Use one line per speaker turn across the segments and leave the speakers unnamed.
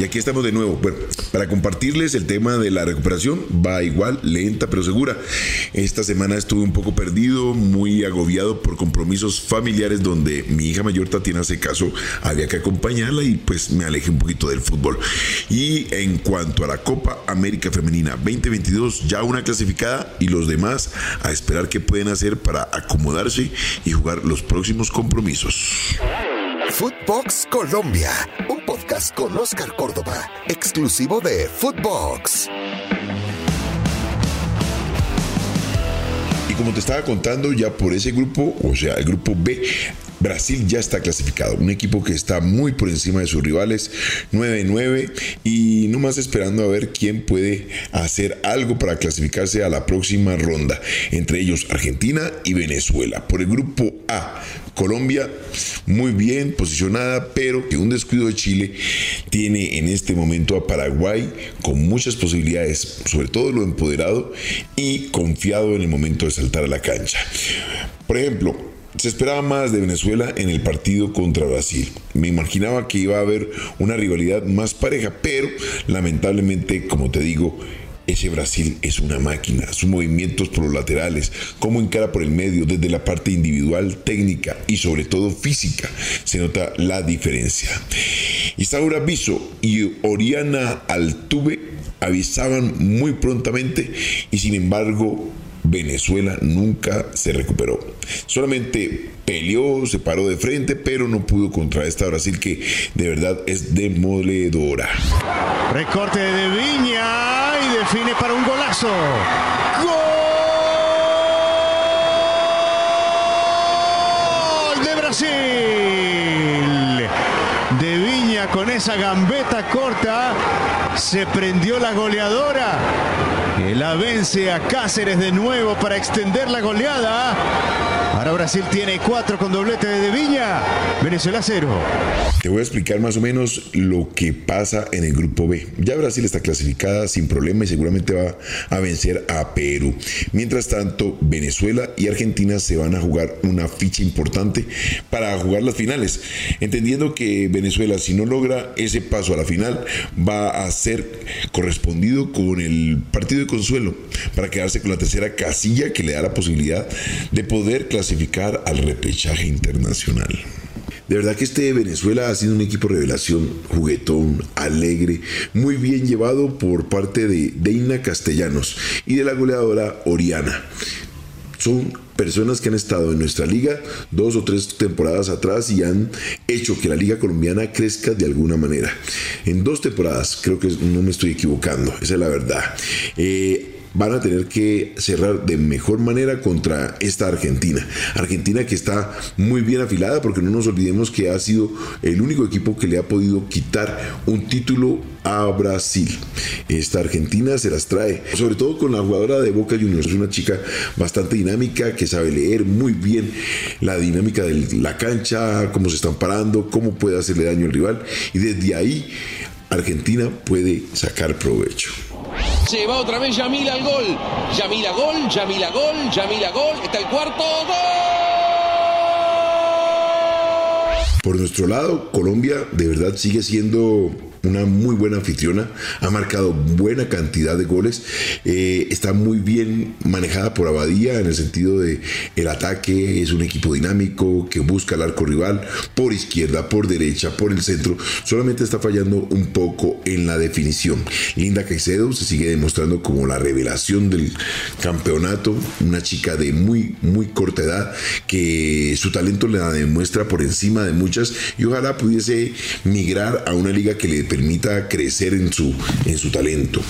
Y aquí estamos de nuevo. Bueno, para compartirles el tema de la recuperación, va igual, lenta pero segura. Esta semana estuve un poco perdido, muy agobiado por compromisos familiares donde mi hija mayor Tatiana se casó, había que acompañarla y pues me alejé un poquito del fútbol. Y en cuanto a la Copa América Femenina 2022, ya una clasificada y los demás a esperar qué pueden hacer para acomodarse y jugar los próximos compromisos.
Footbox Colombia, un podcast con Oscar Córdoba, exclusivo de Footbox.
Y como te estaba contando, ya por ese grupo, o sea, el grupo B, Brasil ya está clasificado, un equipo que está muy por encima de sus rivales, 9-9 y no más esperando a ver quién puede hacer algo para clasificarse a la próxima ronda, entre ellos Argentina y Venezuela. Por el grupo A, Colombia muy bien posicionada, pero que un descuido de Chile tiene en este momento a Paraguay con muchas posibilidades, sobre todo lo empoderado y confiado en el momento de saltar a la cancha. Por ejemplo, se esperaba más de Venezuela en el partido contra Brasil. Me imaginaba que iba a haber una rivalidad más pareja, pero lamentablemente, como te digo, ese Brasil es una máquina, sus movimientos por los laterales, cómo encara por el medio, desde la parte individual, técnica y sobre todo física, se nota la diferencia. Isaura Biso y Oriana Altuve avisaban muy prontamente y sin embargo Venezuela nunca se recuperó. Solamente peleó, se paró de frente, pero no pudo contra esta Brasil que de verdad es demoledora.
Recorte de Viña y define para un golazo. ¡Gol de Brasil! De Viña con esa gambeta corta se prendió la goleadora la vence a Cáceres de nuevo para extender la goleada. Ahora Brasil tiene cuatro con doblete de Viña. Venezuela cero.
Te voy a explicar más o menos lo que pasa en el grupo B. Ya Brasil está clasificada sin problema y seguramente va a vencer a Perú. Mientras tanto, Venezuela y Argentina se van a jugar una ficha importante para jugar las finales. Entendiendo que Venezuela, si no logra ese paso a la final, va a ser correspondido con el partido de consuelo para quedarse con la tercera casilla que le da la posibilidad de poder clasificar al repechaje internacional. De verdad que este Venezuela ha sido un equipo revelación, juguetón, alegre, muy bien llevado por parte de Deina Castellanos y de la goleadora Oriana. Son personas que han estado en nuestra liga dos o tres temporadas atrás y han hecho que la liga colombiana crezca de alguna manera. En dos temporadas, creo que no me estoy equivocando, esa es la verdad. Eh, van a tener que cerrar de mejor manera contra esta Argentina. Argentina que está muy bien afilada porque no nos olvidemos que ha sido el único equipo que le ha podido quitar un título a Brasil. Esta Argentina se las trae, sobre todo con la jugadora de Boca Juniors. Es una chica bastante dinámica que sabe leer muy bien la dinámica de la cancha, cómo se están parando, cómo puede hacerle daño al rival y desde ahí Argentina puede sacar provecho.
Se va otra vez Yamila al gol. Yamila gol, Yamila gol, Yamila gol. Está el cuarto. ¡Gol!
Por nuestro lado, Colombia de verdad sigue siendo una muy buena anfitriona, ha marcado buena cantidad de goles, eh, está muy bien manejada por Abadía en el sentido de el ataque, es un equipo dinámico que busca el arco rival por izquierda, por derecha, por el centro, solamente está fallando un poco en la definición. Linda Caicedo se sigue demostrando como la revelación del campeonato, una chica de muy, muy corta edad que su talento la demuestra por encima de muchas y ojalá pudiese migrar a una liga que le permita crecer en su, en su talento.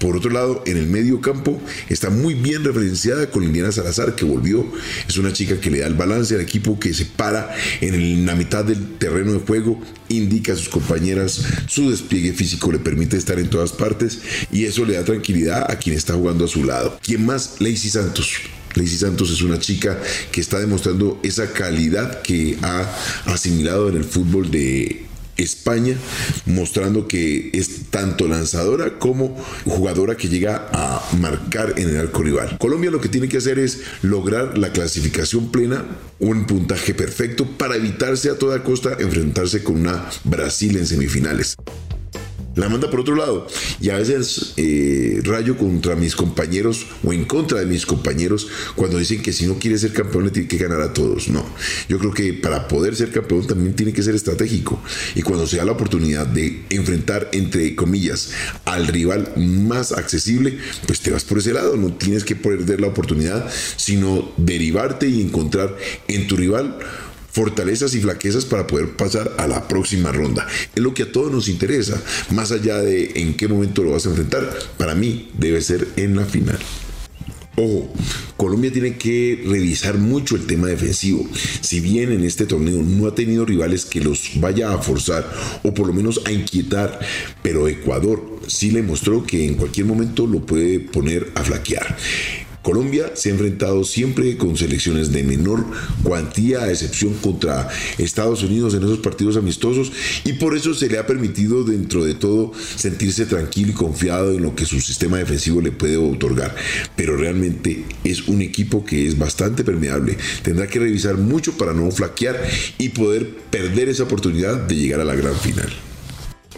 Por otro lado, en el medio campo está muy bien referenciada con Liliana Salazar, que volvió. Es una chica que le da el balance al equipo, que se para en la mitad del terreno de juego, indica a sus compañeras su despliegue físico, le permite estar en todas partes y eso le da tranquilidad a quien está jugando a su lado. ¿Quién más? Lacey Santos. Lacey Santos es una chica que está demostrando esa calidad que ha asimilado en el fútbol de España, mostrando que es tanto lanzadora como jugadora que llega a marcar en el arco rival. Colombia lo que tiene que hacer es lograr la clasificación plena, un puntaje perfecto para evitarse a toda costa enfrentarse con una Brasil en semifinales. La manda por otro lado. Y a veces eh, rayo contra mis compañeros o en contra de mis compañeros cuando dicen que si no quiere ser campeón le tiene que ganar a todos. No, yo creo que para poder ser campeón también tiene que ser estratégico. Y cuando se da la oportunidad de enfrentar, entre comillas, al rival más accesible, pues te vas por ese lado. No tienes que perder la oportunidad, sino derivarte y encontrar en tu rival fortalezas y flaquezas para poder pasar a la próxima ronda. Es lo que a todos nos interesa, más allá de en qué momento lo vas a enfrentar. Para mí debe ser en la final. Ojo, Colombia tiene que revisar mucho el tema defensivo. Si bien en este torneo no ha tenido rivales que los vaya a forzar o por lo menos a inquietar, pero Ecuador sí le mostró que en cualquier momento lo puede poner a flaquear. Colombia se ha enfrentado siempre con selecciones de menor cuantía, a excepción contra Estados Unidos en esos partidos amistosos, y por eso se le ha permitido dentro de todo sentirse tranquilo y confiado en lo que su sistema defensivo le puede otorgar. Pero realmente es un equipo que es bastante permeable. Tendrá que revisar mucho para no flaquear y poder perder esa oportunidad de llegar a la gran final.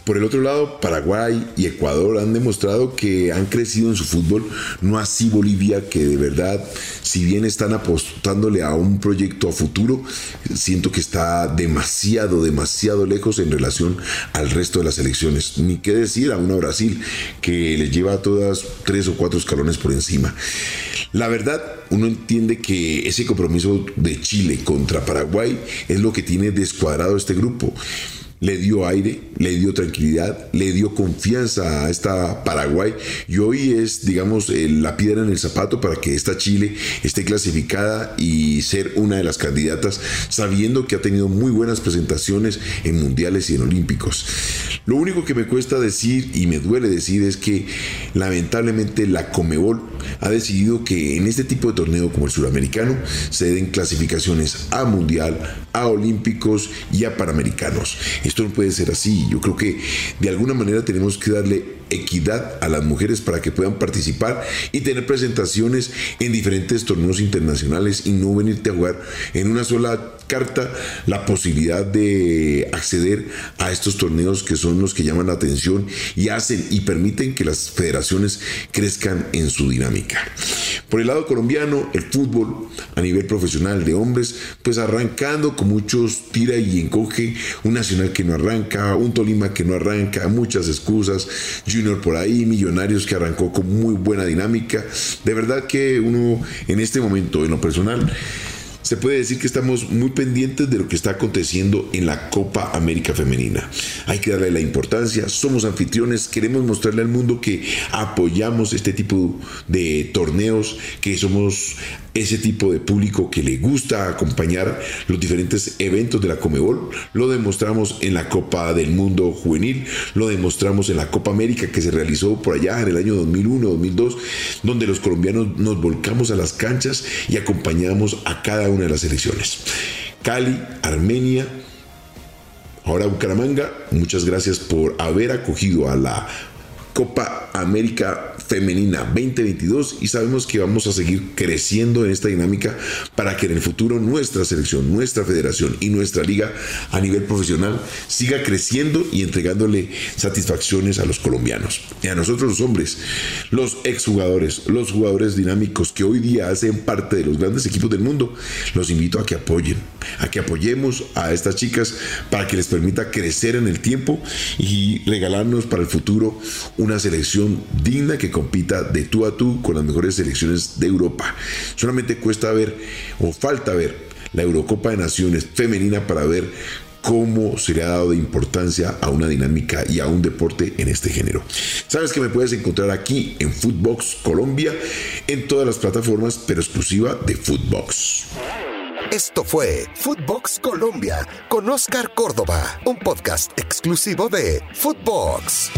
Por el otro lado, Paraguay y Ecuador han demostrado que han crecido en su fútbol, no así Bolivia, que de verdad, si bien están apostándole a un proyecto a futuro, siento que está demasiado, demasiado lejos en relación al resto de las elecciones. Ni qué decir a una Brasil que le lleva a todas tres o cuatro escalones por encima. La verdad, uno entiende que ese compromiso de Chile contra Paraguay es lo que tiene descuadrado este grupo le dio aire, le dio tranquilidad, le dio confianza a esta Paraguay y hoy es, digamos, la piedra en el zapato para que esta Chile esté clasificada y ser una de las candidatas, sabiendo que ha tenido muy buenas presentaciones en mundiales y en olímpicos. Lo único que me cuesta decir y me duele decir es que lamentablemente la Comebol ha decidido que en este tipo de torneo como el suramericano se den clasificaciones a mundial, a olímpicos y a panamericanos. Esto no puede ser así. Yo creo que de alguna manera tenemos que darle equidad a las mujeres para que puedan participar y tener presentaciones en diferentes torneos internacionales y no venirte a jugar en una sola carta la posibilidad de acceder a estos torneos que son los que llaman la atención y hacen y permiten que las federaciones crezcan en su dinámica. Por el lado colombiano, el fútbol a nivel profesional de hombres, pues arrancando con muchos tira y encoge, un Nacional que no arranca, un Tolima que no arranca, muchas excusas, Junior por ahí, Millonarios que arrancó con muy buena dinámica. De verdad que uno en este momento, en lo personal, se puede decir que estamos muy pendientes de lo que está aconteciendo en la Copa América Femenina. Hay que darle la importancia, somos anfitriones, queremos mostrarle al mundo que apoyamos este tipo de torneos, que somos ese tipo de público que le gusta acompañar los diferentes eventos de la Comebol. Lo demostramos en la Copa del Mundo Juvenil, lo demostramos en la Copa América que se realizó por allá en el año 2001-2002, donde los colombianos nos volcamos a las canchas y acompañamos a cada una de las elecciones. Cali, Armenia, ahora Bucaramanga, muchas gracias por haber acogido a la Copa América Femenina 2022 y sabemos que vamos a seguir creciendo en esta dinámica para que en el futuro nuestra selección, nuestra federación y nuestra liga a nivel profesional siga creciendo y entregándole satisfacciones a los colombianos y a nosotros los hombres, los exjugadores, los jugadores dinámicos que hoy día hacen parte de los grandes equipos del mundo. Los invito a que apoyen, a que apoyemos a estas chicas para que les permita crecer en el tiempo y regalarnos para el futuro una selección digna que compita de tú a tú con las mejores selecciones de Europa. Solamente cuesta ver o falta ver la Eurocopa de Naciones femenina para ver cómo se le ha dado de importancia a una dinámica y a un deporte en este género. Sabes que me puedes encontrar aquí en Footbox Colombia, en todas las plataformas, pero exclusiva de Footbox.
Esto fue Footbox Colombia con Oscar Córdoba, un podcast exclusivo de Footbox.